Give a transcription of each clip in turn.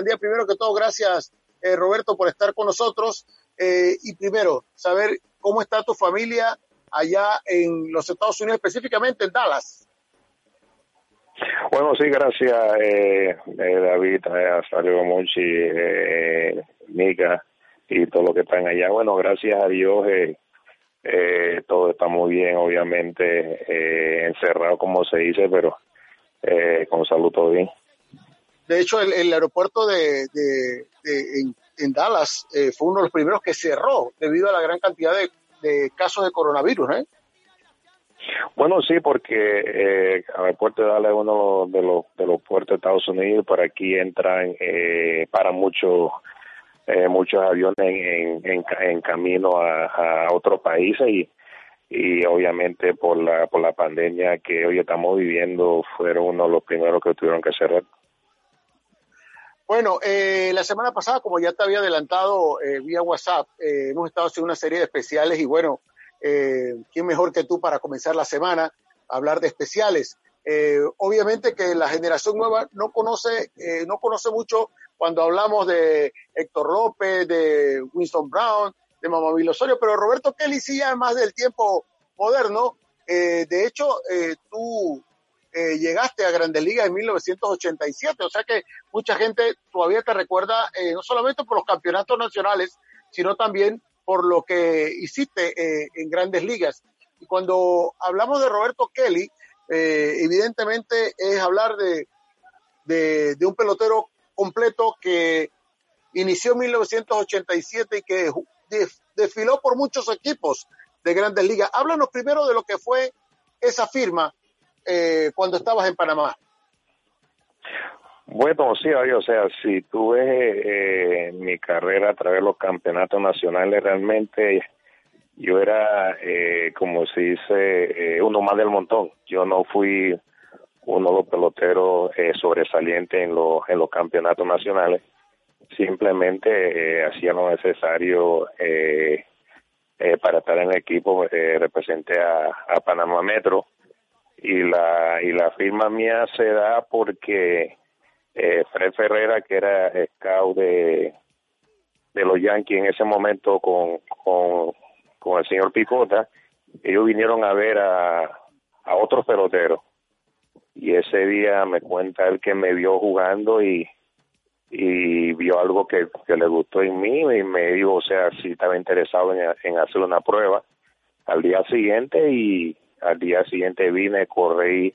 día primero que todo, gracias eh, Roberto por estar con nosotros. Eh, y primero, saber cómo está tu familia allá en los Estados Unidos, específicamente en Dallas. Bueno, sí, gracias eh, David, a Sario Monchi, eh, Nica y todo lo que están allá. Bueno, gracias a Dios eh, todo está muy bien, obviamente encerrado como se dice, pero con salud todo bien. De hecho, el, aeropuerto de, en, Dallas fue uno de los primeros que cerró debido a la gran cantidad de, de casos de coronavirus, ¿eh? Bueno, sí, porque eh, el puerto de Dallas es uno de los, de los puertos de Estados Unidos, por aquí entran eh, para muchos eh, muchos aviones en, en, en camino a, a, otros países y, y obviamente por la por la pandemia que hoy estamos viviendo fueron uno de los primeros que tuvieron que cerrar. Bueno, eh, la semana pasada, como ya te había adelantado eh, vía WhatsApp, eh, hemos estado haciendo una serie de especiales y bueno, eh, ¿quién mejor que tú para comenzar la semana a hablar de especiales? Eh, obviamente que la generación nueva no conoce, eh, no conoce mucho cuando hablamos de Héctor López, de Winston Brown, de Mamá Osorio, pero Roberto Kelly sí ya más del tiempo moderno. de hecho, tú llegaste a Grandes Ligas en 1987, o sea que mucha gente todavía te recuerda no solamente por los campeonatos nacionales, sino también por lo que hiciste eh, en grandes ligas. Y cuando hablamos de Roberto Kelly, eh, evidentemente es hablar de, de, un pelotero completo que inició en 1987 y que desfiló por muchos equipos de grandes ligas. Háblanos primero de lo que fue esa firma eh, cuando estabas en Panamá. Bueno, sí, o sea, si tú ves eh, mi carrera a través de los campeonatos nacionales, realmente yo era, eh, como se dice, eh, uno más del montón. Yo no fui uno de los peloteros eh, sobresalientes en, los en los campeonatos nacionales. Simplemente hacía lo necesario para estar en el equipo. representé a, a Panamá Metro y la y la firma mía se da porque eh, Fred Ferrera, que era scout de, de los Yankees en ese momento con, con, con el señor Picota, ellos vinieron a ver a, a otros peloteros. Y ese día me cuenta él que me vio jugando y, y vio algo que, que le gustó en mí y me dijo, o sea, si estaba interesado en, en hacer una prueba. Al día siguiente y al día siguiente vine, corrí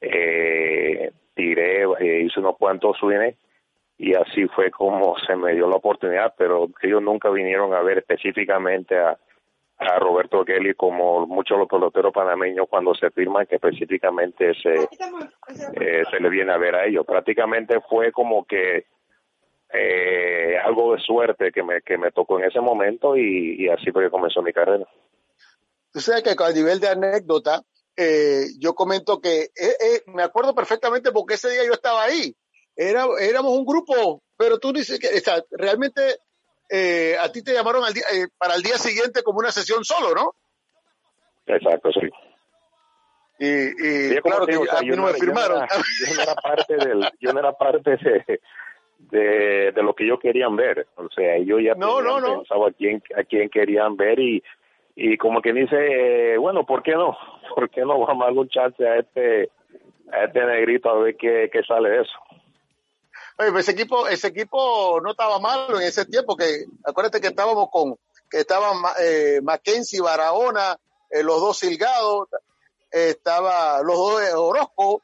eh, tiré, eh, hice unos cuantos swings y así fue como se me dio la oportunidad, pero ellos nunca vinieron a ver específicamente a, a Roberto Kelly como muchos los peloteros panameños cuando se firman que específicamente se, eh, se le viene a ver a ellos. Prácticamente fue como que eh, algo de suerte que me, que me tocó en ese momento y, y así fue que comenzó mi carrera. Tú sabes que a nivel de anécdota, eh, yo comento que eh, eh, me acuerdo perfectamente porque ese día yo estaba ahí. Era, éramos un grupo, pero tú dices que o realmente eh, a ti te llamaron al día, eh, para el día siguiente como una sesión solo, ¿no? Exacto, sí. Y, y claro que a mí no, me firmaron. Yo no, era, parte del, yo no era parte de, de, de, lo que ellos querían ver. O sea, yo ya no, no, no. pensaba a quién, a quién querían ver y y como que dice, bueno, ¿por qué no? ¿Por qué no vamos a un chance a este, a este negrito a ver qué, qué sale de eso? Oye, pues ese equipo, ese equipo no estaba malo en ese tiempo, que acuérdate que estábamos con, que estaban eh, Mackenzie, Barahona, eh, los dos Silgados, eh, estaba los dos Orozco,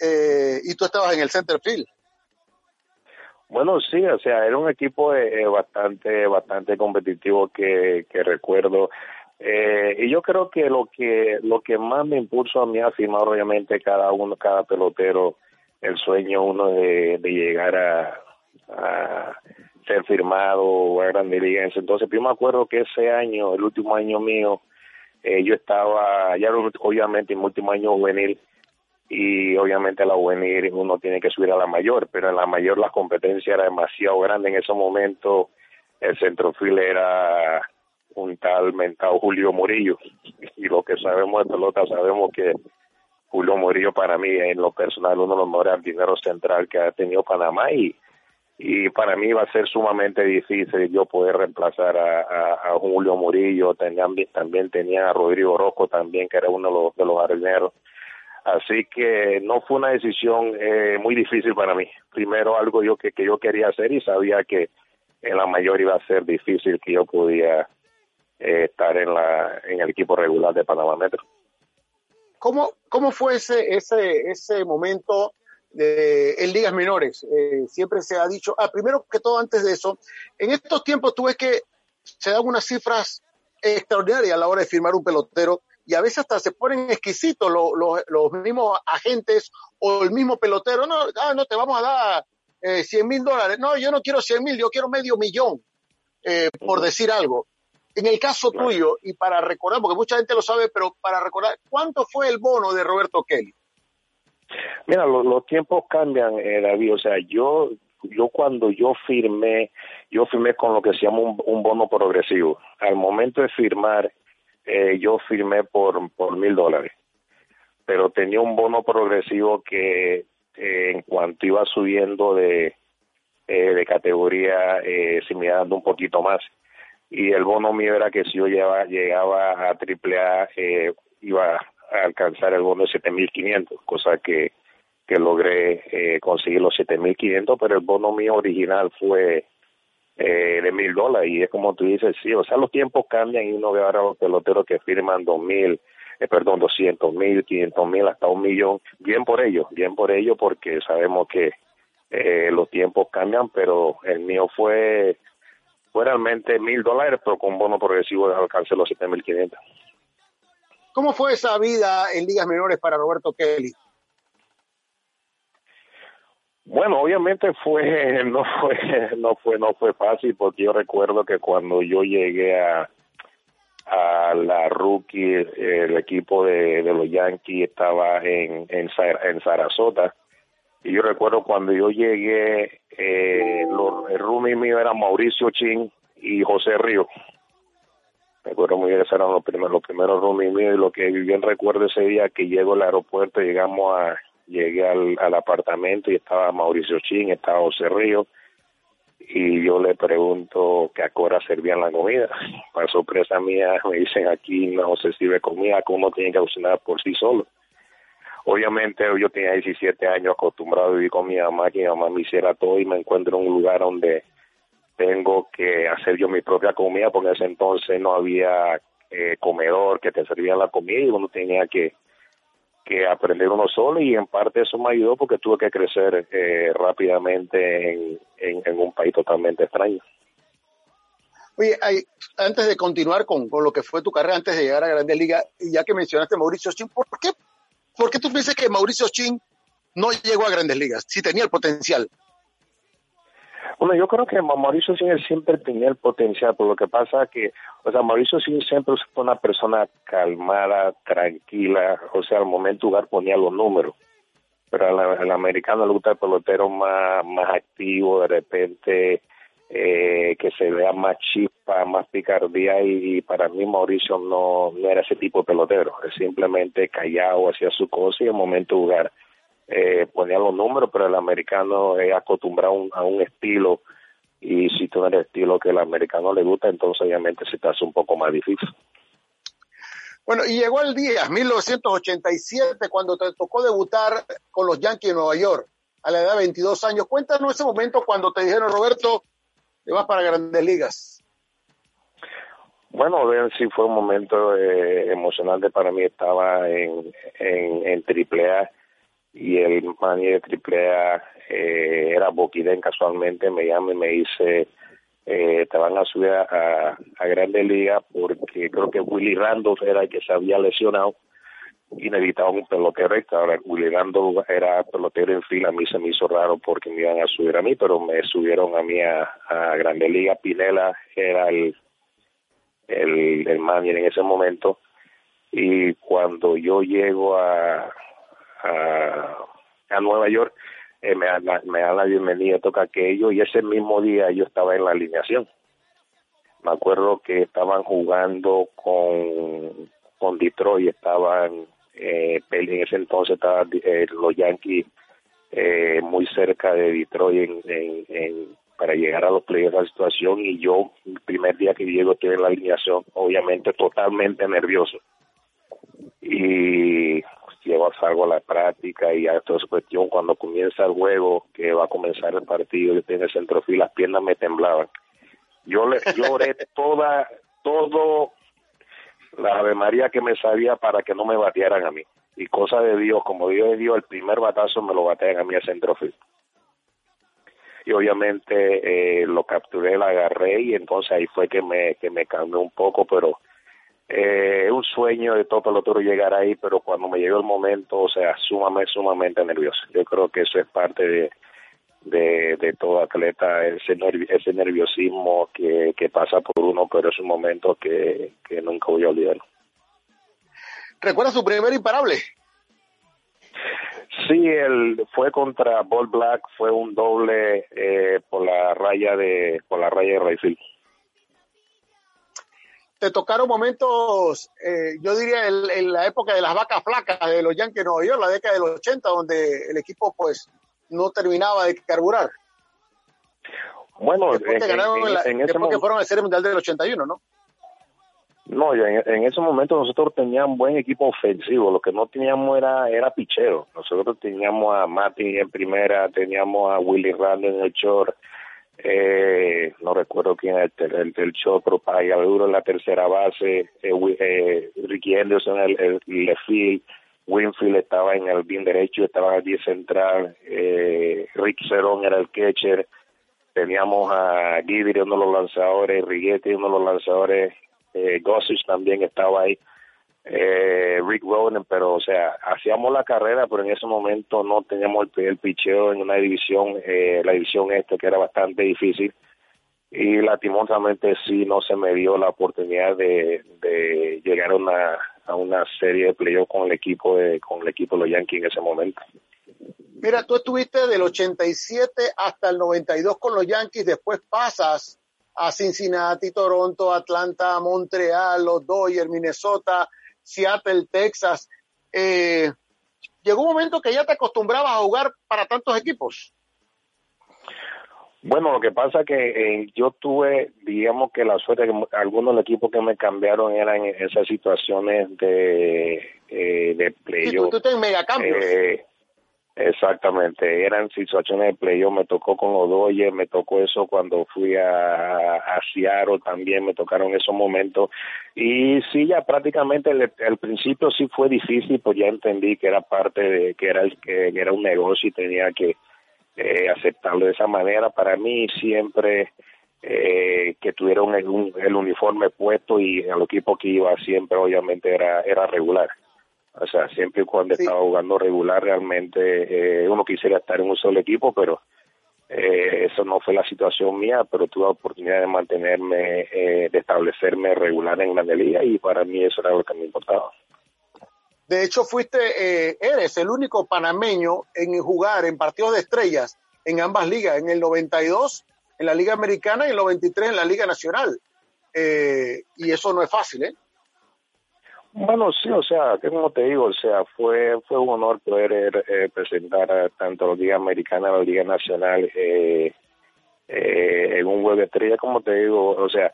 eh, y tú estabas en el center field. Bueno, sí, o sea, era un equipo eh, bastante, bastante competitivo que, que recuerdo. Eh, y yo creo que lo que lo que más me impulsó a mí a firmar, obviamente, cada uno, cada pelotero, el sueño uno de, llegar a, ser firmado a Grande Liga. Entonces, yo me acuerdo que ese año, el último año mío, eh, yo estaba, ya obviamente en mi último año juvenil, y obviamente la juvenil uno tiene que subir a la mayor, pero en la mayor la competencia era demasiado grande en ese momento, el centrofil era un tal mentado Julio Murillo y lo que sabemos de pelota sabemos que Julio Murillo para mí en lo personal uno de los mejores dineros central que ha tenido Panamá y, y para mí va a ser sumamente difícil yo poder reemplazar a, Julio Murillo, también, también tenía a Rodrigo Rocco también, que era uno de los, de los jardineros. Así que no fue una decisión eh, muy difícil para mí. Primero algo yo que, que yo quería hacer y sabía que en la mayor iba a ser difícil que yo podía eh, estar en la en el equipo regular de Panamá Metro. ¿Cómo, cómo fue ese, ese, ese momento de, en ligas menores? Eh, siempre se ha dicho, ah, primero que todo, antes de eso, en estos tiempos tú ves que se dan unas cifras extraordinarias a la hora de firmar un pelotero y a veces hasta se ponen exquisitos los, mismos agentes o el mismo pelotero. No, ah, no te vamos a dar eh, 100 mil dólares. No, yo no quiero 100 mil, yo quiero medio millón, eh, por decir algo. En el caso tuyo, y para recordar, porque mucha gente lo sabe, pero para recordar, ¿cuánto fue el bono de Roberto Kelly? Mira, los tiempos cambian, eh, David. O sea, yo, yo cuando yo firmé, yo firmé con lo que se llama un, bono progresivo. Al momento de firmar, eh, yo firmé por por mil dólares, pero tenía un bono progresivo que eh, en cuanto iba subiendo de de categoría, se me iba dando un poquito más y el bono mío era que si yo llegaba, llegaba a AAA eh, iba a alcanzar el bono de 7.500, cosa que, que logré eh, conseguir los 7.500, pero el bono mío original fue eh, de mil dólares. Y es como tú dices, sí, o sea, los tiempos cambian y uno ve ahora los peloteros que firman dos mil, eh, perdón, doscientos mil, quinientos mil, hasta un millón, bien por ellos, bien por ellos porque sabemos que eh, los tiempos cambian, pero el mío fue fue realmente mil dólares, pero con bono progresivo de alcance los 7.500. ¿Cómo fue esa vida en ligas menores para Roberto Kelly? Bueno, obviamente fue no fue no fue no fue fácil porque yo recuerdo que cuando yo llegué a a la rookie el equipo de, de los Yankees estaba en en, en Sarasota y yo recuerdo cuando yo llegué, eh, los, el roomie mío era Mauricio Chin y José Río. Me acuerdo muy bien, esos eran los primeros, los primeros roomies míos y lo que bien recuerdo ese día que llego al aeropuerto, llegamos a, llegué al, apartamento y estaba Mauricio Chin, estaba José Río y yo le pregunto que a hora servían la comida. Para sorpresa mía me dicen aquí no se sirve comida, que uno tiene que cocinar por sí solo. Obviamente yo tenía 17 años acostumbrado a vivir con mi mamá, que mi mamá me hiciera todo y me encuentro en un lugar donde tengo que hacer yo mi propia comida, porque en ese entonces no había eh, comedor que te servía la comida y uno tenía que, que aprender uno solo y en parte eso me ayudó porque tuve que crecer eh, rápidamente en, en, un país totalmente extraño. Oye, antes de continuar con, con, lo que fue tu carrera antes de llegar a Grandes Ligas, ya que mencionaste Mauricio ¿por qué ¿Por qué tú piensas que Mauricio Chin no llegó a grandes ligas? Si tenía el potencial. Bueno, yo creo que Mauricio Chin siempre tenía el potencial, por lo que pasa que, o sea, Mauricio Chin siempre fue una persona calmada, tranquila, o sea, al momento jugar ponía los números. Pero al, americano le gusta el pelotero más, más activo, de repente eh, que se vea más chispa, más picardía y, para mí Mauricio no, no era ese tipo de pelotero, es simplemente callado, hacía su cosa y en el momento de jugar eh, ponía los números, pero el americano es acostumbrado a un, estilo y si tú eres estilo que el americano le gusta, entonces obviamente se te hace un poco más difícil. Bueno, y llegó el día, 1987, cuando te tocó debutar con los Yankees de Nueva York, a la edad de 22 años. Cuéntanos ese momento cuando te dijeron, Roberto, te vas para grandes ligas. Bueno, sí fue un momento eh, emocionante para mí. Estaba en, en, en AAA y el manager de AAA eh, era Boquiden casualmente. Me llama y me dice, eh, te van a subir a, a Grandes Ligas porque creo que Willy Randolph era el que se había lesionado y necesitaban un pelotero extra. Ahora, Willy Randolph era pelotero en fila, a mí se me hizo raro porque me iban a subir a mí, pero me subieron a mí a, a Grande Liga. Pinela era el, el, el manager en ese momento. Y cuando yo llego a, a, a Nueva York, eh, me, da, me da la bienvenida, toca aquello, y ese mismo día yo estaba en la alineación. Me acuerdo que estaban jugando con, con Detroit, estaban eh, en ese entonces estaba eh, los Yankees eh, muy cerca de Detroit en, para llegar a los playoffs de la situación y yo el primer día que llego estoy en la alineación obviamente totalmente nervioso. Y llevo salgo a la práctica y a toda esa cuestión cuando comienza el juego que va a comenzar el partido yo tengo el centrofil las piernas me temblaban. Yo le lloré toda todo la Ave María que me sabía para que no me batearan a mí y cosa de Dios, como Dios de Dios, el primer batazo me lo batean a mí a centrofield. Y obviamente eh, lo capturé, lo agarré y entonces ahí fue que me, que me cambió un poco, pero eh, es un sueño de todo pelotero llegar ahí, pero cuando me llegó el momento, o sea, sumamente, sumamente nervioso. Yo creo que eso es parte de, de, de todo atleta, ese, ese nerviosismo que, que pasa por uno, pero es un momento que, que nunca voy a olvidar. ¿Recuerda su primer imparable? Sí, él fue contra Ball Black, fue un doble eh, por la raya de por la raya de Rayfield. Te tocaron momentos, eh, yo diría en, la época de las vacas flacas de los Yankees de Nueva York, la década de los 80, donde el equipo pues no terminaba de carburar. Bueno, en, en, ese que fueron al Serie Mundial del 81, ¿no? No, en, en, ese momento nosotros teníamos buen equipo ofensivo, lo que no teníamos era era pichero. Nosotros teníamos a Mati en primera, teníamos a Willy Randall en el short, eh, no recuerdo quién es el, el, short, pero duro en la tercera base, eh, eh, Ricky Anderson en el, el left field, Winfield estaba en el bien derecho, estaba en el 10 central, eh, Rick Cerón era el catcher, teníamos a Guidry uno de los lanzadores, Riguetti uno de los lanzadores, eh, Gossage también estaba ahí, eh, Rick Roden, pero o sea, hacíamos la carrera, pero en ese momento no teníamos el, el picheo en una división, eh, la división este que era bastante difícil y lastimosamente sí no se me dio la oportunidad de, llegar a una, a una serie de playoffs con el equipo de, con el equipo de los Yankees en ese momento. Mira, tú estuviste del 87 hasta el 92 con los Yankees, después pasas a Cincinnati, Toronto, Atlanta, Montreal, los Dodgers, Minnesota, Seattle, Texas. Eh, llegó un momento que ya te acostumbrabas a jugar para tantos equipos. Bueno, lo que pasa es que eh, yo tuve, digamos que la suerte que algunos equipos que me cambiaron eran esas situaciones de, eh, de playoff. Sí, tú, tú megacambios. Eh, Exactamente, eran situaciones de playoff, me tocó con Odoye, me tocó eso cuando fui a, a Seattle, también me tocaron esos momentos. Y sí, ya prácticamente al principio sí fue difícil, pues ya entendí que era parte de, que era, que era un negocio y tenía que eh, aceptarlo de esa manera. Para mí siempre eh, que tuvieron el, el uniforme puesto y al equipo que iba siempre obviamente era, era regular. O sea, siempre y cuando estaba jugando regular, realmente eh, uno quisiera estar en un solo equipo, pero eh, eso no fue la situación mía, pero tuve la oportunidad de mantenerme, eh, de establecerme regular en la liga y para mí eso era lo que me importaba. De hecho, fuiste, eh, eres el único panameño en jugar en partidos de estrellas en ambas ligas, en el 92 en la Liga Americana y en el 93 en la Liga Nacional. Eh, y eso no es fácil, ¿eh? Bueno, sí, o sea, como te digo, o sea, fue fue un honor poder eh, presentar tanto la Liga Americana como la Liga Nacional eh, eh, en un juego de estrella, como te digo, o sea,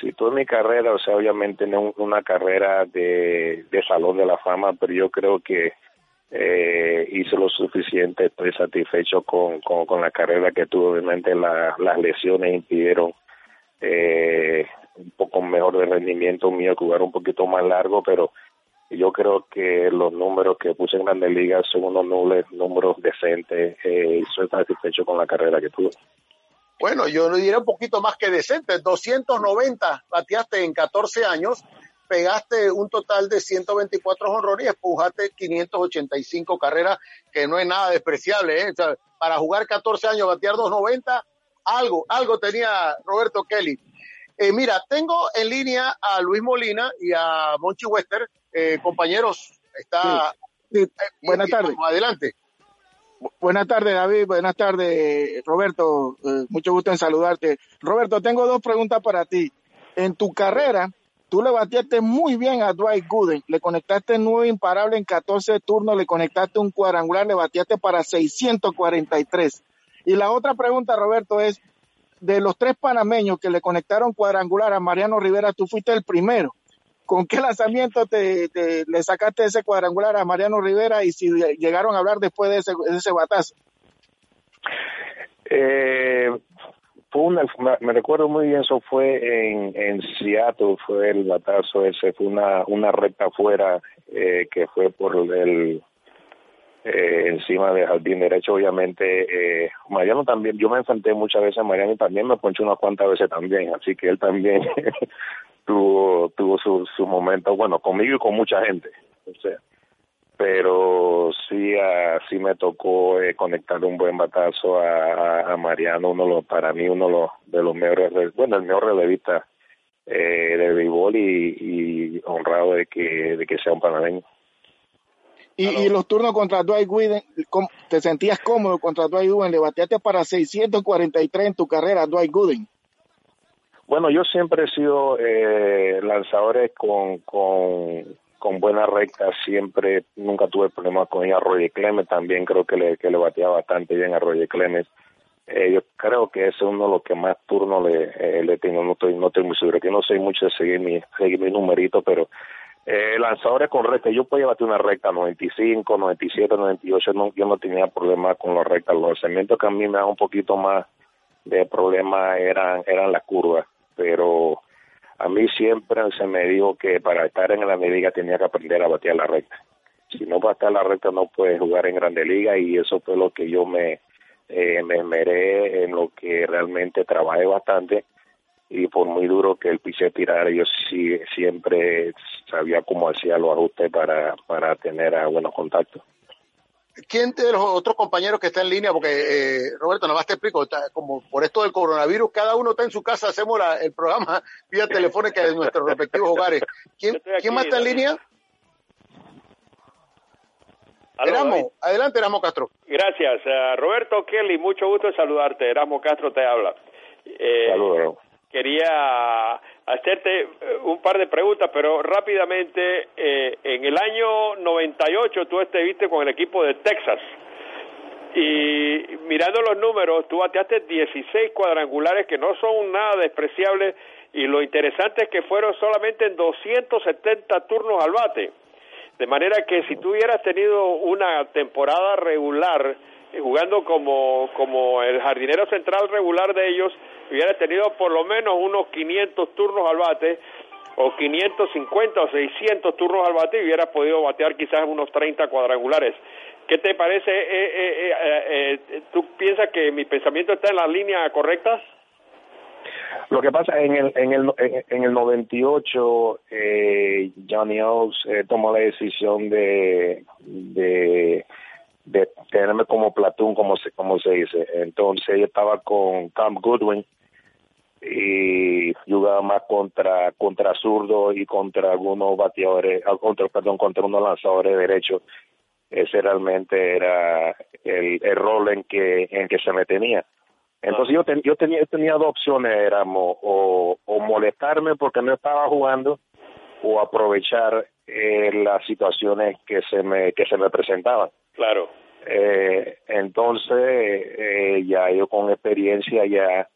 si en mi carrera, o sea, obviamente no una carrera de, de salón de la fama, pero yo creo que eh, hice lo suficiente, estoy satisfecho con, con, con la carrera que tuve, obviamente la, las lesiones impidieron eh, un poco mejor de rendimiento mío, jugar un poquito más largo, pero yo creo que los números que puse en Grandes Ligas son unos nulos, números decentes eh, y soy satisfecho con la carrera que tuve. Bueno, yo lo diría un poquito más que decente, 290 bateaste en 14 años, pegaste un total de 124 honrones y empujaste 585 carreras, que no es nada despreciable, ¿eh? para jugar 14 años, batear 290, algo, algo tenía Roberto Kelly. Eh, mira, tengo en línea a Luis Molina y a Monchi Wester. Eh, compañeros, está. Eh, buenas tardes. Adelante. Buenas tardes, David. Buenas tardes, Roberto. mucho gusto en saludarte. Roberto, tengo dos preguntas para ti. En tu carrera, Tú le bateaste muy bien a Dwight Gooden, le conectaste nueve imparables en 14 turnos, le conectaste un cuadrangular, le bateaste para 643. Y la otra pregunta, Roberto, es, de los tres panameños que le conectaron cuadrangular a Mariano Rivera, tú fuiste el primero. ¿Con qué lanzamiento te, le sacaste ese cuadrangular a Mariano Rivera y si llegaron a hablar después de ese, de ese batazo? Eh, una, me recuerdo muy bien, eso fue en, en Seattle, fue el batazo ese, fue una, una recta afuera eh, que fue por el, eh, encima del jardín derecho, obviamente. Eh, Mariano también, yo me enfrenté muchas veces a Mariano y también me ponché unas cuantas veces también, así que él también tuvo tuvo su, su momento, bueno, conmigo y con mucha gente. O sea, pero sí, así me tocó eh, conectar un buen batazo a, a, Mariano, uno lo, para mí uno de los mejores, bueno, el mejor relevista eh, de béisbol y, y, honrado de que, de que sea un panameño. Y, y los turnos contra Dwight Wooden, ¿te sentías cómodo contra Dwight Wooden? Le bateaste para 643 en tu carrera, Dwight Gooden. Bueno, yo siempre he sido eh, lanzadores con, con con buena recta siempre, nunca tuve problemas con ella. Roger Clemens también creo que le, que le batía bastante bien a Roger Clemens. Eh, yo creo que ese es uno de los que más turnos le, eh, le tengo, no estoy, no estoy muy seguro, que no sé mucho de seguir mi, seguir mi numerito, pero eh, lanzadores con recta, yo podía batir una recta 95, 97, 98, no, yo no tenía problemas con las rectas, los lanzamientos que a mí me dan un poquito más de problema eran, eran las curvas, pero a mí siempre se me dijo que para estar en la liga tenía que aprender a batear la recta. Si no batear la recta no puedes jugar en Grande Liga y eso fue lo que yo me, eh, me esmeré en lo que realmente trabajé bastante y por muy duro que el piche tirara yo sí, siempre sabía cómo hacía los ajustes para, para tener a buenos contactos. ¿Quién de los otros compañeros que está en línea? Porque, eh, Roberto, nada más te explico, está, como por esto del coronavirus, cada uno está en su casa, hacemos la, el programa vía telefónica de nuestros respectivos hogares. ¿Quién, ¿quién más está en línea? Eramo, adelante Eramo Castro. Gracias. Uh, Roberto Kelly, mucho gusto en saludarte. Eramo Castro te habla. Eh, Saludos. Quería hacerte eh, un par de preguntas, pero rápidamente, eh, en el año 98 tú estuviste con el equipo de Texas y mirando los números, tú bateaste 16 cuadrangulares que no son nada despreciables y lo interesante es que fueron solamente en 270 turnos al bate. De manera que si tú hubieras tenido una temporada regular, jugando como, como el jardinero central regular de ellos, hubiera tenido por lo menos unos 500 turnos al bate, o 550 o 600 turnos al bate, y hubiera podido batear quizás unos 30 cuadrangulares. ¿Qué te parece? Eh, eh, eh, ¿Tú piensas que mi pensamiento está en la línea correcta? Lo que pasa en el en el en el 98 eh, Johnny Oaks tomó la decisión de de de tenerme como platón como se como se dice. Entonces yo estaba con Cam Goodwin y jugaba más contra contra zurdo y contra algunos bateadores ah, contra perdón contra unos lanzadores derechos. Ese realmente era el, el rol en que en que se me tenía. Entonces yo yo tenía tenía dos opciones éramos o, o molestarme porque no estaba jugando o aprovechar eh, las situaciones que se me que se me presentaban claro eh, entonces eh, ya yo con experiencia ya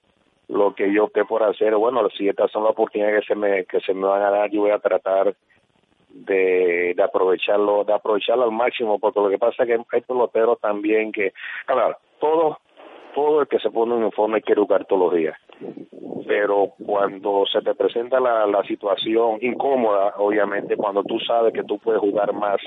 lo que yo opté por hacer, bueno, si estas son las oportunidades que se me, que se me van a dar, yo voy a tratar de, de aprovecharlo, de aprovecharlo al máximo, porque lo que pasa es que hay peloteros también que, claro, todo, todo el que se pone un uniforme quiere jugar todos los días. Pero cuando se te presenta la, la situación incómoda, obviamente, cuando tú sabes que tú puedes jugar más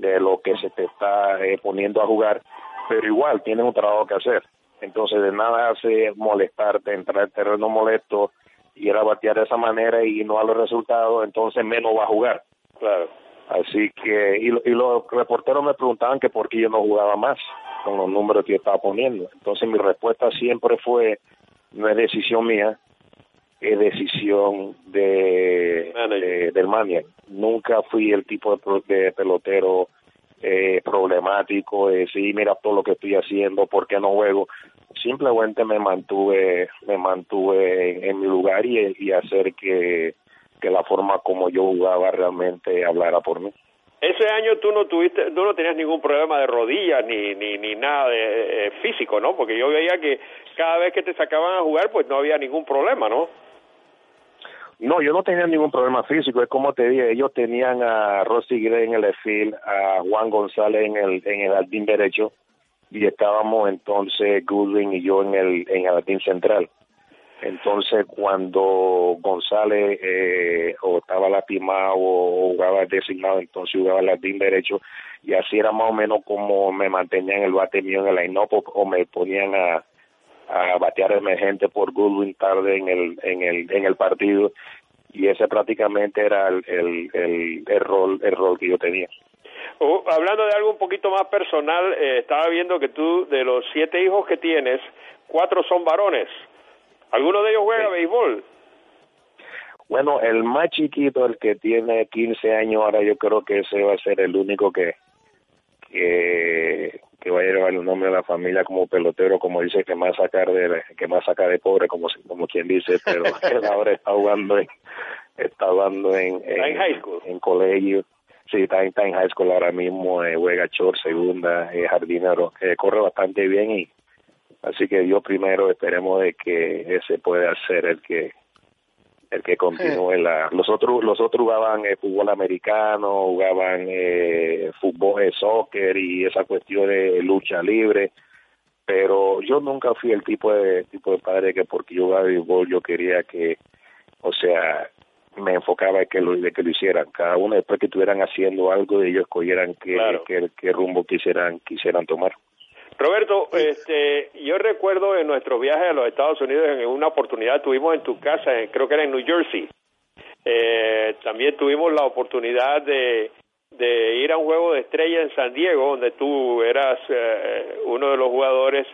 de lo que se te está eh, poniendo a jugar, pero igual tienes un trabajo que hacer. Entonces de nada hace molestarte, entrar en terreno molesto, y ir a batear de esa manera y no a los resultados, entonces menos va a jugar. Claro. Así que, y, y los reporteros me preguntaban que por qué yo no jugaba más con los números que yo estaba poniendo. Entonces mi respuesta siempre fue, no es decisión mía, es decisión de, de del manager. Nunca fui el tipo de, de pelotero eh, problemático, de decir, mira todo lo que estoy haciendo, ¿por qué no juego? Simplemente me mantuve, me mantuve en, mi lugar y, y hacer que, que la forma como yo jugaba realmente hablara por mí. Ese año tú no tuviste, tú no tenías ningún problema de rodillas ni ni, ni nada de eh, físico, ¿no? Porque yo veía que cada vez que te sacaban a jugar, pues no había ningún problema, ¿no? No, yo no tenía ningún problema físico. Es como te dije, ellos tenían a Rossi Gray en el field, a Juan González en el en el jardín derecho y estábamos entonces Goodwin y yo en el en el jardín central. Entonces, cuando González eh, o estaba lastimado o jugaba designado, entonces jugaba el jardín derecho y así era más o menos como me mantenían el bate mío en el line o me ponían a, a batear emergente por Goodwin tarde en el, en el, en el partido y ese prácticamente era el, el, el, rol, el rol que yo tenía. Uh, hablando de algo un poquito más personal, eh, estaba viendo que tú, de los siete hijos que tienes, cuatro son varones. ¿Alguno de ellos juega béisbol? Bueno, el más chiquito, el que tiene 15 años ahora, yo creo que ese va a ser el único que, que, que va a llevar el nombre de la familia como pelotero, como dice, que más sacar de que más saca de pobre, como como quien dice, pero él ahora está jugando en, está jugando en, en, high school. en colegio. Sí, está, en high school ahora mismo, eh, juega short, segunda, eh, jardinero, eh, corre bastante bien y Así que yo primero esperemos de que ese pueda ser el que el que continúe la los otros los otros jugaban eh, fútbol americano jugaban eh, fútbol eh, soccer y esa cuestión de lucha libre pero yo nunca fui el tipo de tipo de padre que porque yo jugaba béisbol yo quería que o sea me enfocaba en que lo de que lo hicieran. Cada uno después que estuvieran haciendo algo ellos escogieran qué, qué, qué rumbo quisieran quisieran tomar Roberto, este, yo recuerdo en nuestro viaje a los Estados Unidos, en una oportunidad tuvimos en tu casa, creo que era en New Jersey, eh, también tuvimos la oportunidad de, de ir a un juego de estrella en San Diego, donde tú eras eh, uno de los jugadores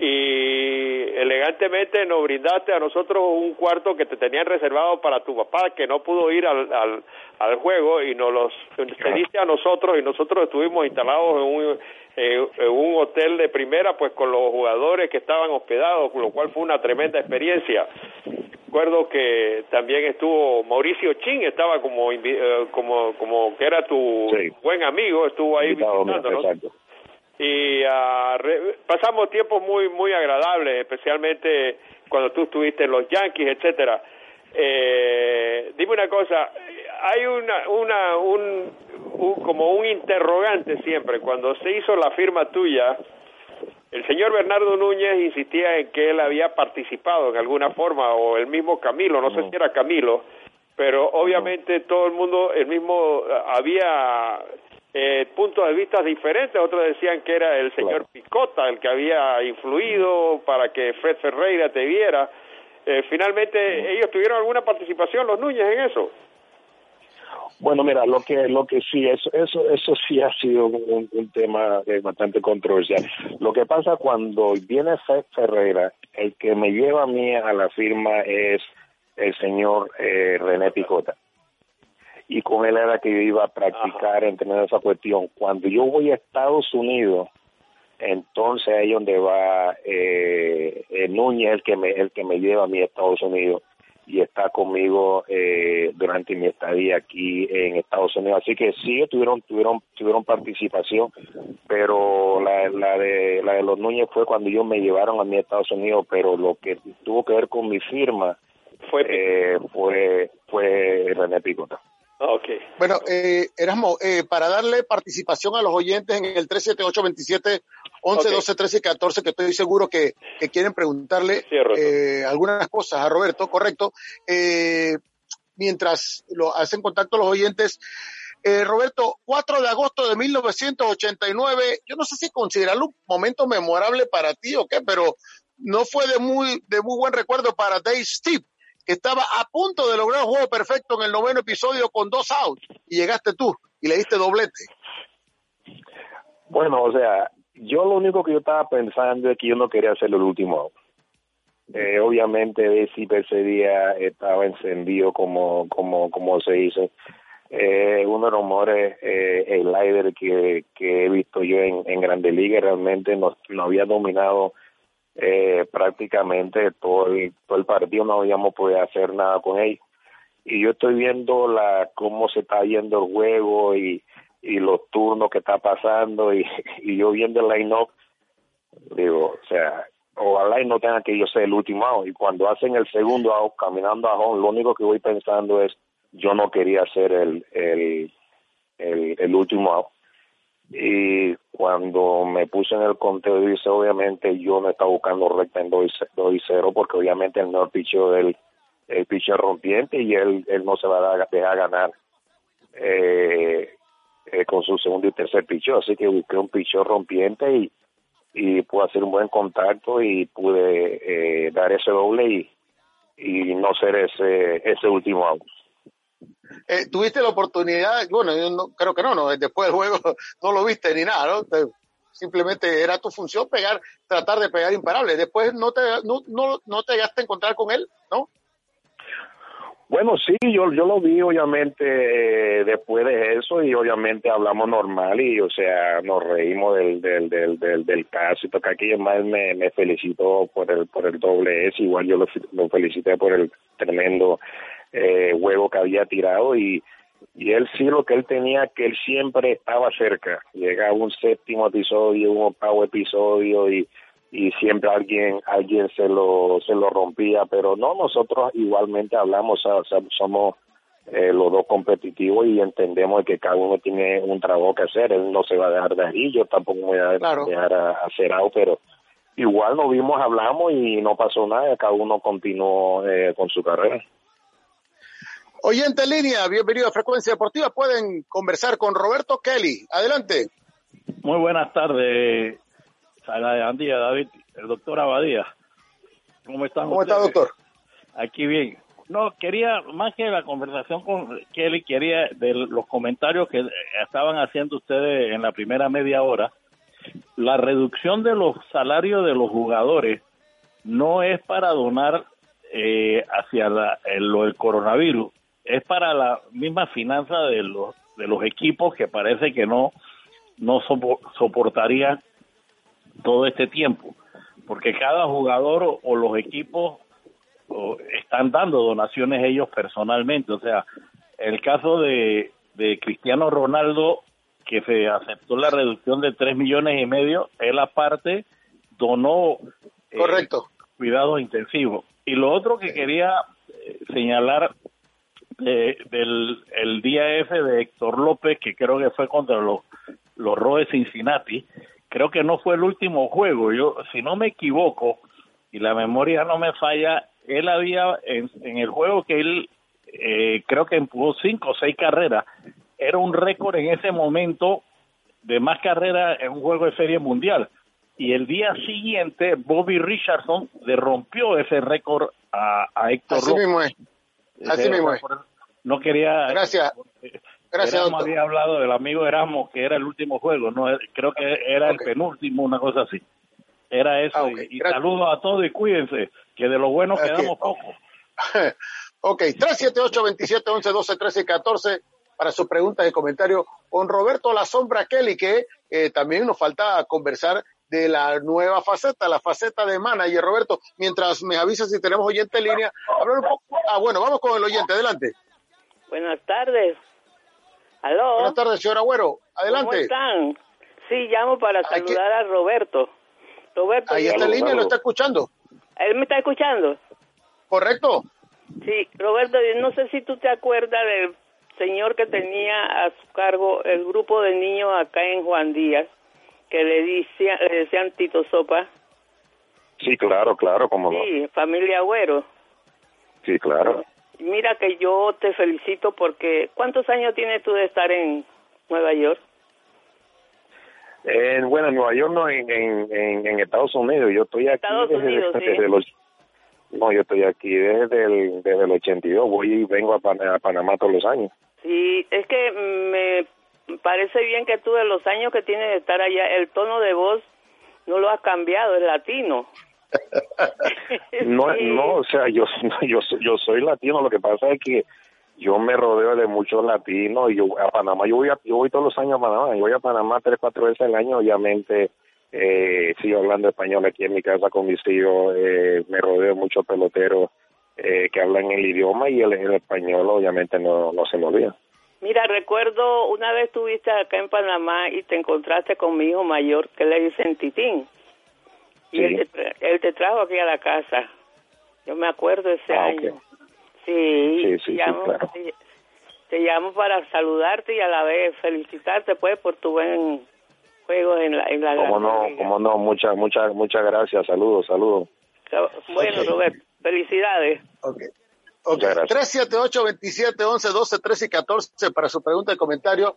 y elegantemente nos brindaste a nosotros un cuarto que te tenían reservado para tu papá que no pudo ir al, al, al juego y nos los pediste a nosotros y nosotros estuvimos instalados en un, eh, un hotel de primera pues con los jugadores que estaban hospedados, con lo cual fue una tremenda experiencia. Recuerdo que también estuvo Mauricio Chin, estaba como eh, como como que era tu buen amigo, estuvo ahí visitándonos y uh, pasamos tiempos muy muy agradables, especialmente cuando tú estuviste en los Yankees, etcétera. Eh, dime una cosa, hay una una un, como un interrogante siempre cuando se hizo la firma tuya. El señor Bernardo Núñez insistía en que él había participado en alguna forma o el mismo Camilo, no, sé si era Camilo, pero obviamente todo el mundo, el mismo había eh, puntos de vista diferentes. Otros decían que era el señor Picota el que había influido para que Fred Ferreira te viera. Eh, finalmente, ¿ellos tuvieron alguna participación, los Núñez, en eso? Bueno, mira, lo que lo que sí, eso eso eso sí ha sido un, tema eh, bastante controversial. Lo que pasa cuando viene Fred Ferreira, el que me lleva a mí a la firma es el señor eh, René Picota y con él era que yo iba a practicar, entrenar esa cuestión. Cuando yo voy a Estados Unidos, entonces ahí donde va eh, eh, Núñez, el que, me, el que me lleva a mí a Estados Unidos y está conmigo eh, durante mi estadía aquí en Estados Unidos. Así que sí, tuvieron, tuvieron, tuvieron participación, pero la, la, de, la de los Núñez fue cuando ellos me llevaron a mí a Estados Unidos, pero lo que tuvo que ver con mi firma fue, eh, fue, fue René Picota. Okay. Bueno, eh, Erasmo, eh, para darle participación a los oyentes en el 378 27 11 12 13 y 14, que estoy seguro que, que quieren preguntarle eh, algunas cosas a Roberto, correcto. Eh, mientras lo hacen contacto los oyentes, eh, Roberto, 4 de agosto de 1989, yo no sé si considerarlo un momento memorable para ti o qué, pero no fue de muy, de muy buen recuerdo para Dave Steve estaba a punto de lograr un juego perfecto en el noveno episodio con dos outs y llegaste tú y le diste doblete. Bueno, o sea, yo lo único que yo estaba pensando es que yo no quería hacer el último eh, obviamente si ese día estaba encendido como como como se dice eh, uno de los rumores eh, el líder que, que he visto yo en, en Grande Liga realmente no, no había dominado eh, prácticamente todo el, partido no habíamos podido hacer nada con ellos. y yo estoy viendo la cómo se está yendo el juego y, y los turnos que está pasando y, y yo viendo el line-up, digo, o sea, ojalá y no tenga que yo ser el último out. Y cuando hacen el segundo out, caminando a home, lo único que voy pensando es, yo no quería ser el, el, el, el último out. Y cuando me puse en el conteo, dice, obviamente yo no estaba buscando recta en 2 y 0, porque obviamente el mejor picheo del el pitcher rompiente y él, él no se va a dejar ganar eh, eh, con su segundo y tercer picheo. Así que busqué un picheo rompiente y, y pude hacer un buen contacto y pude eh, dar ese doble y, y no ser ese, ese último out. Eh, tuviste la oportunidad, bueno, yo no, creo que no, no, después del juego no lo viste ni nada, simplemente era tu función pegar, tratar de pegar imparable. Después no te, no, no, no te llegaste a encontrar con él, ¿no? Bueno, sí, yo, yo lo vi obviamente eh, después de eso y obviamente hablamos normal y o sea, nos reímos del del del del, del caso y toca aquí más me, me felicitó por el por el doble S, igual yo lo felicité por el tremendo eh, juego que había tirado y y él sí lo que él tenía que él siempre estaba cerca, llegaba un séptimo episodio, un octavo episodio y y siempre alguien alguien se lo se lo rompía pero no nosotros igualmente hablamos o sea, somos eh, los dos competitivos y entendemos que cada uno tiene un trabajo que hacer. Él no se va a dejar de ahí yo tampoco me voy a Claro. dejar a, a hacer algo pero igual nos vimos hablamos y no pasó nada cada uno continuó eh, con su carrera Oyente en línea, bienvenido a Frecuencia Deportiva. Pueden conversar con Roberto Kelly. Adelante. Muy buenas tardes, Andía, David, el doctor Abadía. ¿Cómo están ¿Cómo está, ustedes? doctor? Aquí bien. No, quería, más que la conversación con Kelly, quería de los comentarios que estaban haciendo ustedes en la primera media hora, la reducción de los salarios de los jugadores no es para donar eh, hacia la, el, lo del coronavirus, es para la misma finanza de los de los equipos que parece que no no sopo- soportarían todo este tiempo, porque cada jugador o, los equipos o, están dando donaciones ellos personalmente, o sea, el caso de, de Cristiano Ronaldo que se aceptó la reducción de tres millones y medio, él aparte donó eh, Correcto. cuidados intensivos. Y lo otro que quería eh, señalar del el día ese de Héctor López, que creo que fue contra los, los de Cincinnati, creo que no fue el último juego. Yo, si no me equivoco, y la memoria no me falla, él había, en, en el juego que él eh, creo que empujó cinco o seis carreras, era un récord en ese momento de más carreras en un juego de serie mundial. Y el día siguiente, Bobby Richardson le rompió ese récord a, a Héctor Así López. mismo es. Así Ese- mismo es. No quería. Gracias. Gracias, Erasmo había hablado del amigo Erasmo, que era el último juego, no creo que era el penúltimo, una cosa así. Era eso. Ah. Y, y saludos a todos y cuídense, que de lo bueno Ok. quedamos poco. ok, 378 27 11 12 13 y 14 para sus preguntas y comentarios con Roberto La Sombra Kelly, que eh, también nos falta conversar de la nueva faceta, la faceta de manager. Roberto, mientras me avisas si tenemos oyente en línea, hablar un poco. Ah, bueno, vamos con el oyente, adelante. Buenas tardes. ¿Aló? Buenas tardes, señor Agüero, ¿Cómo adelante. están? Sí, llamo para Aquí- saludar a Roberto. Roberto, Ahí está en línea, lo está escuchando. ¿él me está escuchando? ¿Correcto? Sí, Roberto, yo no sé si tú te acuerdas del señor que tenía a su cargo el grupo de niños acá en Juan Díaz, que le, decía, le decían Tito Sopa. sí claro claro como no Sí, familia Agüero. sí claro Mira que yo te felicito porque ¿cuántos años tienes tú de estar en Nueva York? En, bueno, en Nueva York no, en, en, Estados Unidos. Yo estoy aquí Estados desde, Unidos, sí. desde los... No, yo estoy aquí desde el, desde el 82. Voy y vengo a, Pan- a Panamá todos los años. Sí, es que me parece bien que tú de los años que tienes de estar allá, el tono de voz no lo has cambiado, es latino. No, no, o sea, yo, yo, soy- yo soy latino. Lo que pasa es que yo me rodeo de muchos latinos y yo a Panamá, yo voy, a, yo voy todos los años a Panamá. Yo voy a Panamá tres, cuatro veces al año. Obviamente, eh, sigo hablando español aquí en mi casa con mis tíos. Eh, me rodeo de muchos peloteros eh, que hablan el idioma y el, español obviamente no, no se me olvida. Mira, recuerdo una vez estuviste acá en Panamá y te encontraste con mi hijo mayor que le dicen Titín. Y él, te trajo aquí a la casa. Yo me acuerdo ese ah, año. Sí, sí, te, llamo para saludarte y a la vez felicitarte pues por tu buen juego en la en la Como no, como no, muchas muchas muchas gracias, saludos, saludos. Bueno, Roberto, felicidades. Okay. Okay. 378 27 11 12 13 y 14 para su pregunta y comentario.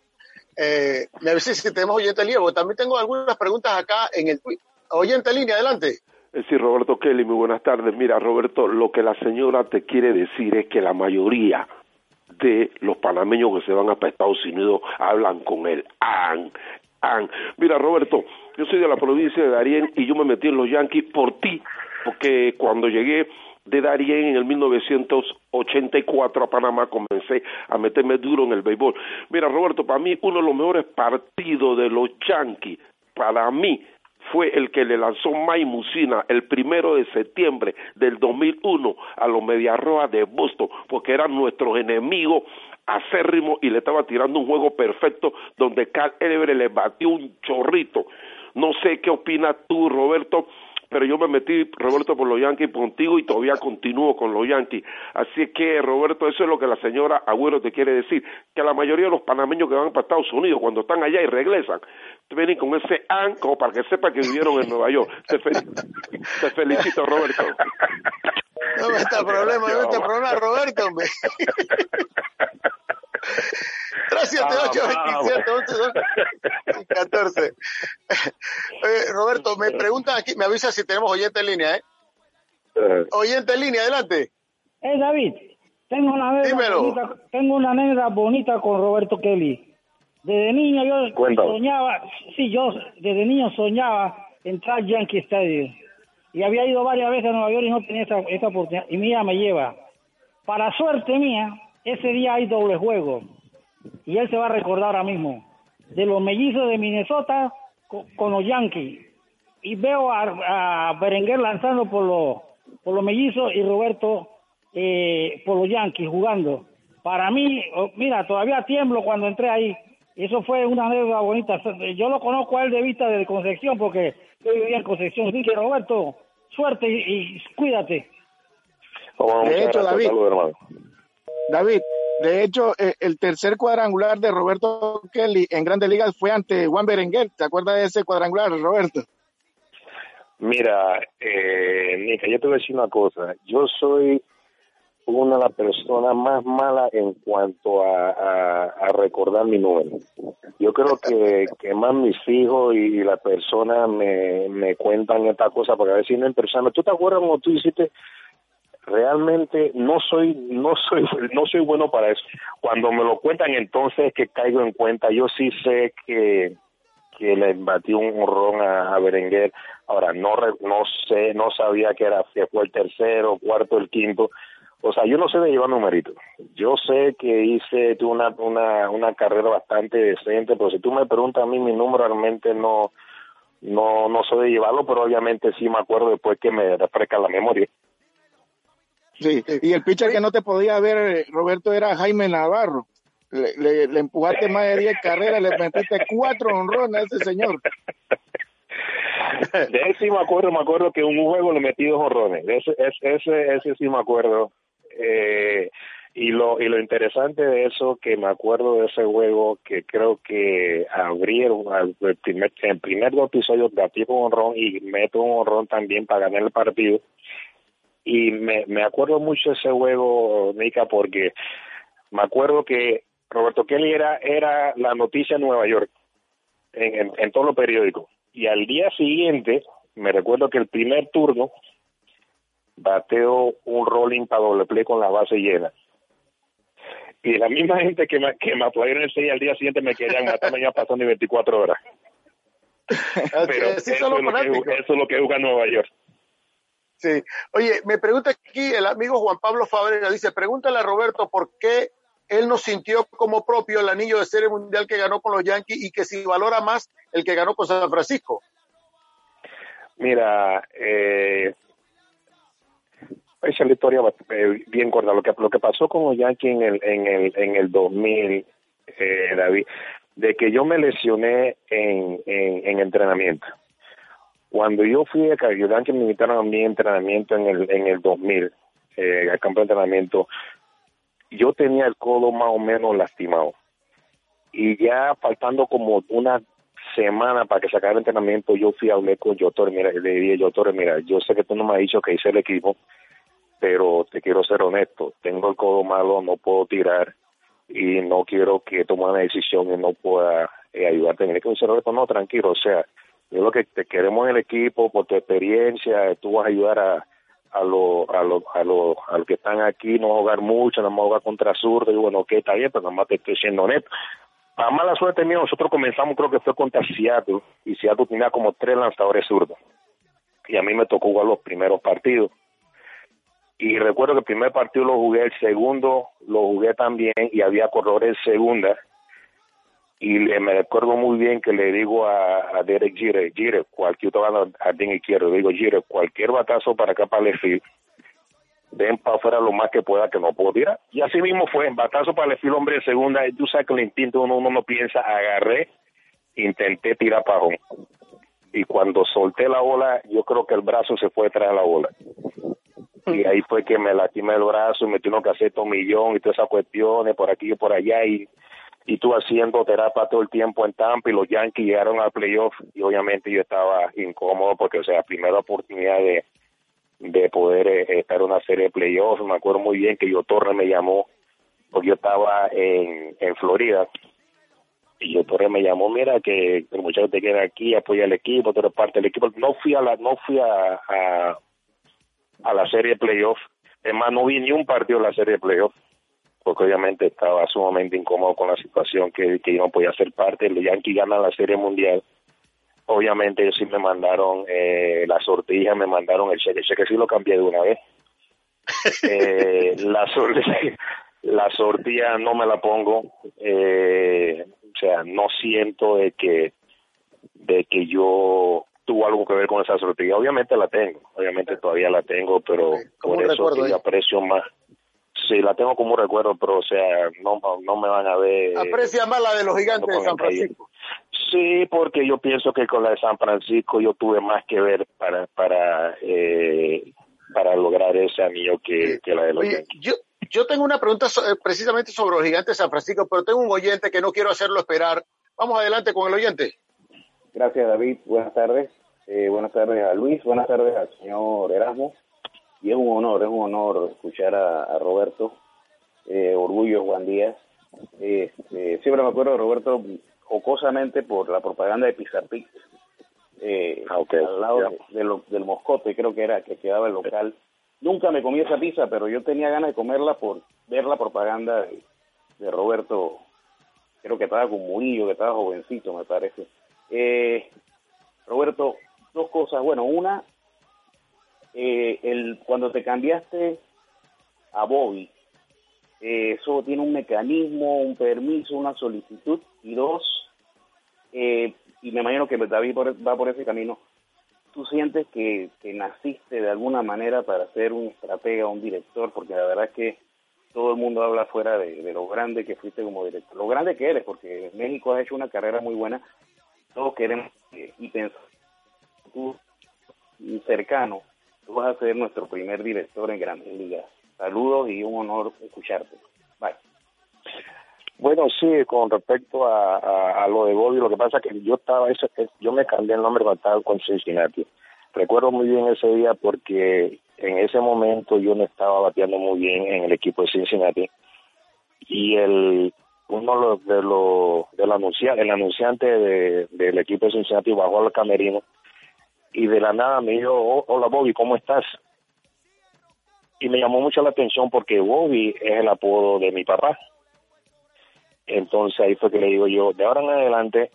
Eh, me avisa si tenemos oyente porque también tengo algunas preguntas acá en el tweet. Oyente en línea, adelante. Eh, sí, Roberto Kelly, muy buenas tardes. Mira, Roberto, lo que la señora te quiere decir es que la mayoría de los panameños que se van a Estados Unidos hablan con el AN. AN. Mira, Roberto, yo soy de la provincia de Darien y yo me metí en los Yankees por ti, porque cuando llegué de Darien en el 1984 a Panamá comencé a meterme duro en el béisbol. Mira, Roberto, para mí uno de los mejores partidos de los Yankees, para mí, fue el que le lanzó Mike Musina el primero de septiembre del 2001 a los Mediarroa de Boston, porque eran nuestros enemigos acérrimos y le estaba tirando un juego perfecto donde Carl Everett le batió un chorrito. No sé qué opinas tú, Roberto, pero yo me metí, Roberto, por los Yankees contigo y todavía continúo con los Yankees. Así que, Roberto, eso es lo que la señora Agüero te quiere decir, que la mayoría de los panameños que van para Estados Unidos, cuando están allá y regresan, vienen con ese an como para que sepa que vivieron en Nueva York. Te, felicito, Roberto. No me está problema, no me está problema, Roberto, hombre. 378 27 11 14. Roberto, me preguntan aquí, me avisa si tenemos oyente en línea, ¿eh? ¿eh? Oyente en línea, adelante. Eh, David, tengo una anécdota bonita, tengo una anécdota bonita con Roberto Kelly. Desde niño yo soñaba, sí, yo desde niño soñaba entrar Yankee Stadium. Y había ido varias veces a Nueva York y no tenía esa, esa oportunidad. Y mía me lleva. Para suerte mía, ese día hay doble juego. Y él se va a recordar ahora mismo. De los mellizos de Minnesota con, los Yankees. Y veo a, Berenguer lanzando por los, por los mellizos y Roberto eh, por los Yankees jugando. Para mí, mira, todavía tiemblo cuando entré ahí eso fue una anécdota bonita. Yo lo conozco a él de vista de Concepción porque yo vivía en Concepción. Dije, Roberto, suerte y, cuídate. de hecho, David, David, de hecho, eh, el tercer cuadrangular de Roberto Kelly en Grandes Ligas fue ante Juan Berenguer. ¿Te acuerdas de ese cuadrangular, Roberto? Mira, eh, Nica, yo te voy a decir una cosa. Yo soy una de las personas más malas en cuanto a, a, recordar mi número. Yo creo que, que más mis hijos y la persona me, cuentan esta cosa, porque a veces no en persona, ¿tú te acuerdas como tú hiciste? Realmente no soy, no soy, no soy bueno para eso. Cuando me lo cuentan entonces es que caigo en cuenta. Yo sí sé que, que le batí un honrón a, Berenguer. Ahora, no, no sé, no sabía que era, que fue el tercero, cuarto, el quinto o sea, yo no sé de llevar numeritos. Yo sé que hice una, una, una carrera bastante decente, pero si tú me preguntas a mí, mi número realmente no, no, no sé de llevarlo, pero obviamente sí me acuerdo después que me refresca la memoria. Sí, y el pitcher que no te podía ver, Roberto, era Jaime Navarro. Le, le, empujaste más de 10 carreras, le metiste cuatro honrones a ese señor. De ese sí me acuerdo, me acuerdo que un juego le metí dos honrones. Ese, ese, ese sí me acuerdo. Eh, y lo y lo interesante de eso que me acuerdo de ese juego que creo que abrieron el primer en primer dos episodios batí un honrón y meto un honrón también para ganar el partido y me, me acuerdo mucho ese juego Nica porque me acuerdo que Roberto Kelly era era la noticia en Nueva York en, en, en todos los periódicos y al día siguiente me recuerdo que el primer turno bateo un rolling para doble play con la base llena. Y la misma gente que me, que me aplaudieron ese día al día siguiente me querían matar ya pasando 24 horas. Pero eso, es lo que, eso es lo que juega Nueva York. Sí. Oye, me pregunta aquí el amigo Juan Pablo Fabrera, dice, pregúntale a Roberto por qué él no sintió como propio el anillo de serie mundial que ganó con los Yankees y que si valora más el que ganó con San Francisco. Mira, eh, Esa es la historia eh, bien corta. Lo que, lo que pasó con los Yankees en el, en el, en el 2000, eh, David, de que yo me lesioné en, en, entrenamiento. Cuando yo fui a ayudar que me invitaron a mi entrenamiento en el, en el 2000, eh, al campo de entrenamiento, yo tenía el codo más o menos lastimado. Y ya faltando como una semana para que se acabe el entrenamiento, yo fui a hablar con Yotor, mira, le dije, Yotor, mira, yo sé que tú no me has dicho que hice el equipo, pero te quiero ser honesto, tengo el codo malo, no puedo tirar y no quiero que tome una decisión y no pueda eh, ayudarte en el equipo. Roberto, no, tranquilo, o sea, yo lo que te queremos en el equipo, por tu experiencia, tú vas a ayudar a a los a los a los a que están aquí no jugar mucho, no a jugar contra zurdo y bueno, que está bien, pero nada más te estoy siendo honesto. A mala suerte mía, nosotros comenzamos creo que fue contra Seattle y Seattle tenía como tres lanzadores zurdos y a mí me tocó jugar los primeros partidos y recuerdo que el primer partido lo jugué, el segundo lo jugué también y había corredores en segunda. Y le, me recuerdo muy bien que le digo a, Derek Gire, Gire, cualquier jardín izquierdo, digo Gire, cualquier batazo para acá para el fil, ven para afuera lo más que pueda que no puedo tirar. Y así mismo fue, batazo para el hombre de segunda, tú sabes que el instinto uno, no piensa, agarré, intenté tirar para Y cuando solté la bola, yo creo que el brazo se fue de la bola y ahí fue que me lastimé el brazo y me tuvieron que hacer tomillón y todas esas cuestiones por aquí y por allá y y tú haciendo terapia todo el tiempo en Tampa y los Yankees llegaron al playoff y obviamente yo estaba incómodo porque o sea primera oportunidad de de poder eh, estar en una serie de playoffs me acuerdo muy bien que yo Torres me llamó porque yo estaba en, en Florida y yo Torres me llamó mira que el muchacho te queda aquí apoya al equipo tú eres parte del equipo no fui a la no fui a a la serie de playoff. Es más, no vi ni un partido de la serie de playoff, porque obviamente estaba sumamente incómodo con la situación que, que yo no podía ser parte. Los Yankees ganan la serie mundial. Obviamente ellos sí me mandaron eh, la sortija, me mandaron el cheque. El cheque sí lo cambié de una vez. eh, la, la sortilla no me la pongo. Eh, o sea, no siento de que de que yo tuvo algo que ver con esa sortilla. Obviamente la tengo, obviamente todavía la tengo, pero por eso yo aprecio más. Sí, la tengo como un recuerdo, pero o sea, no, no me van a ver. Aprecia más la de los gigantes de San Francisco. Sí, porque yo pienso que con la de San Francisco yo tuve más que ver para para eh, para lograr ese anillo que, que la de los Oye, Yo, yo tengo una pregunta eh, precisamente sobre los gigantes de San Francisco, pero tengo un oyente que no quiero hacerlo esperar. Vamos adelante con el oyente. Gracias, David. Buenas tardes. Eh, buenas tardes a Luis, buenas tardes al señor Erasmo. Y es un honor, es un honor escuchar a, Roberto. Eh, orgullo Juan Díaz. Este, siempre me acuerdo de Roberto jocosamente por la propaganda de Pizarpix. Eh, ah, al lado del Moscote, creo que era que quedaba el local. Nunca me comí esa pizza, pero yo tenía ganas de comerla por ver la propaganda de, de Roberto. Creo que estaba con Murillo, que estaba jovencito, me parece. Eh, Roberto, dos cosas. Bueno, una, eh, el, cuando te cambiaste a Bobby, eh, eso tiene un mecanismo, un permiso, una solicitud. Y dos, eh, y me imagino que David va por ese camino, tú sientes que, que, naciste de alguna manera para ser un estratega, un director, porque la verdad es que todo el mundo habla fuera de, lo grande que fuiste como director, lo grande que eres, porque México ha hecho una carrera muy buena, todos queremos y pensar tú cercano, tú vas a ser nuestro primer director en Grandes Ligas. Saludos y un honor escucharte. Bye. Bueno, sí, con respecto a, lo de Bobby, lo que pasa es que yo estaba, yo me cambié el nombre cuando estaba con Cincinnati. Recuerdo muy bien ese día porque en ese momento yo no estaba bateando muy bien en el equipo de Cincinnati y el uno de los del anunciante, el anunciante de, del equipo de Cincinnati bajó al camerino y de la nada me dijo, oh, hola Bobby, ¿cómo estás? Y me llamó mucho la atención porque Bobby es el apodo de mi papá. Entonces ahí fue que le digo yo, de ahora en adelante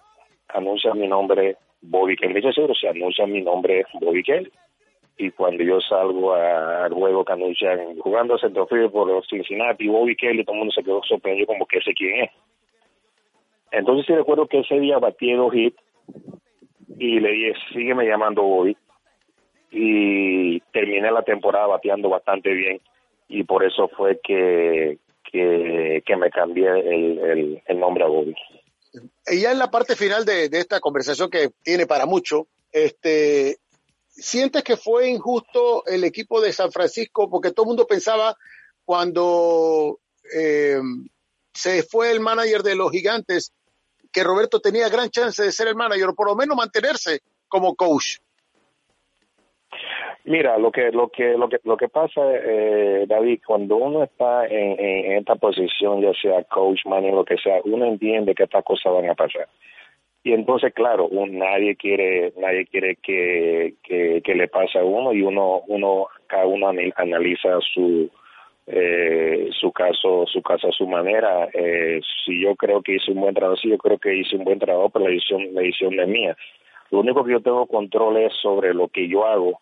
anuncia mi nombre Bobby Kelly. Me dice, seguro, se anuncia mi nombre Bobby Kelly. Y cuando yo salgo al juego que anuncian jugando a centrofield por Cincinnati, Bobby Kelly, todo el mundo se quedó sorprendido como que sé quién es. Entonces sí recuerdo que ese día batí dos hits y le dije, sígueme llamando Bobby. y terminé la temporada bateando bastante bien y por eso fue que, que, me cambié el, el, nombre a Bobby. Y ya en la parte final de, de, esta conversación que tiene para mucho, este, ¿sientes que fue injusto el equipo de San Francisco? Porque todo el mundo pensaba cuando eh, se fue el manager de los gigantes que Roberto tenía gran chance de ser el manager o por lo menos mantenerse como coach. Mira, lo que lo que lo que lo que pasa, eh, David, cuando uno está en, esta posición, ya sea coach, manager, lo que sea, uno entiende que estas cosas van a pasar. Y entonces, claro, nadie quiere nadie quiere que, que, le pase a uno y uno uno cada uno analiza su eh, su caso su caso a su manera. Eh, si yo creo que hice un buen trabajo sí yo creo que hice un buen trabajo pero la decisión la decisión es mía. Lo único que yo tengo control es sobre lo que yo hago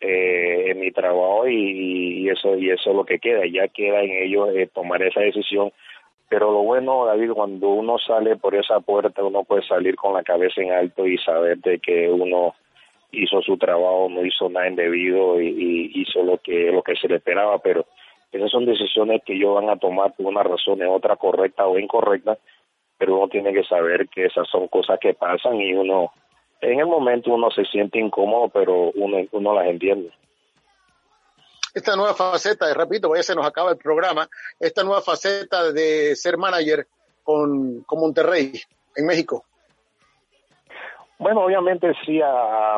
eh, en mi trabajo y, eso y eso es lo que queda. Ya queda en ellos eh, tomar esa decisión. Pero lo bueno David cuando uno sale por esa puerta uno puede salir con la cabeza en alto y saber de que uno hizo su trabajo no hizo nada indebido y, y hizo lo que lo que se le esperaba pero esas son decisiones que ellos van a tomar por una razón, otra correcta o incorrecta, pero uno tiene que saber que esas son cosas que pasan y uno, en el momento uno se siente incómodo, pero uno, las entiende. Esta nueva faceta, repito, ya se nos acaba el programa, esta nueva faceta de ser manager con, con Monterrey en México. Bueno, obviamente sí,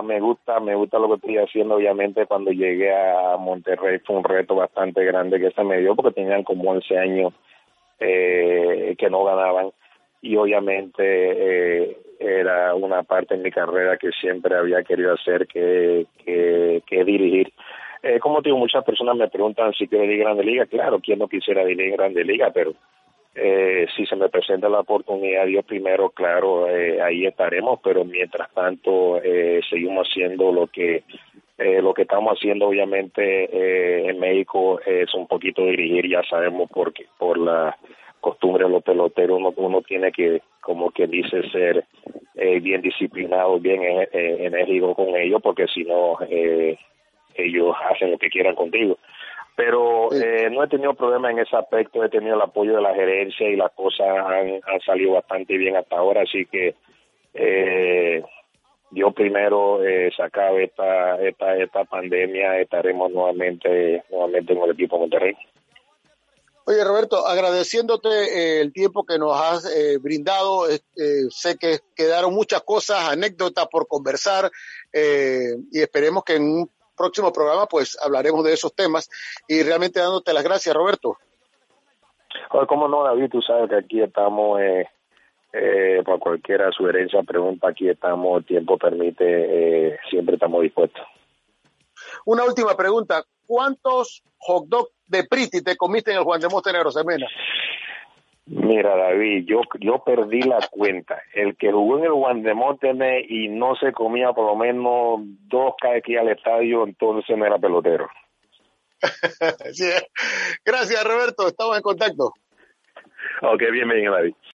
me gusta, me gusta lo que estoy haciendo. Obviamente cuando llegué a Monterrey fue un reto bastante grande que se me dio porque tenían como 11 años eh, que no ganaban y obviamente eh, era una parte en mi carrera que siempre había querido hacer que, dirigir. Eh, como digo, muchas personas me preguntan si quiero dirigir Grande Liga. Claro, ¿quién no quisiera dirigir Grande Liga? Pero eh, si se me presenta la oportunidad, Dios primero, claro, eh, ahí estaremos, pero mientras tanto eh, seguimos haciendo lo que eh, lo que estamos haciendo, obviamente, en México es un poquito dirigir, ya sabemos porque por la costumbre de los peloteros uno, uno tiene que, como que dice, ser bien disciplinado, bien enérgico con ellos, porque si no, ellos hacen lo que quieran contigo pero eh, no he tenido problema en ese aspecto, he tenido el apoyo de la gerencia y las cosas han, salido bastante bien hasta ahora, así que eh, yo primero eh, sacado esta, esta, esta pandemia, estaremos nuevamente, nuevamente en el equipo Monterrey. Oye, Roberto, agradeciéndote eh, el tiempo que nos has eh, brindado, sé que quedaron muchas cosas, anécdotas por conversar y esperemos que en un próximo programa pues hablaremos de esos temas y realmente dándote las gracias, Roberto. Oye, cómo no, David, tú sabes que aquí estamos, eh, eh, para cualquier sugerencia, pregunta, aquí estamos, el tiempo permite, eh, siempre estamos dispuestos. Una última pregunta, ¿cuántos hot dogs de Priti te comiste en el Juan de Montenegro, Semena? Mira, David, yo, yo perdí la cuenta. El que jugó en el Guandemótene y no se comía por lo menos dos que al estadio, entonces no era pelotero. Gracias, Roberto. Estamos en contacto. Ok, bienvenido, David.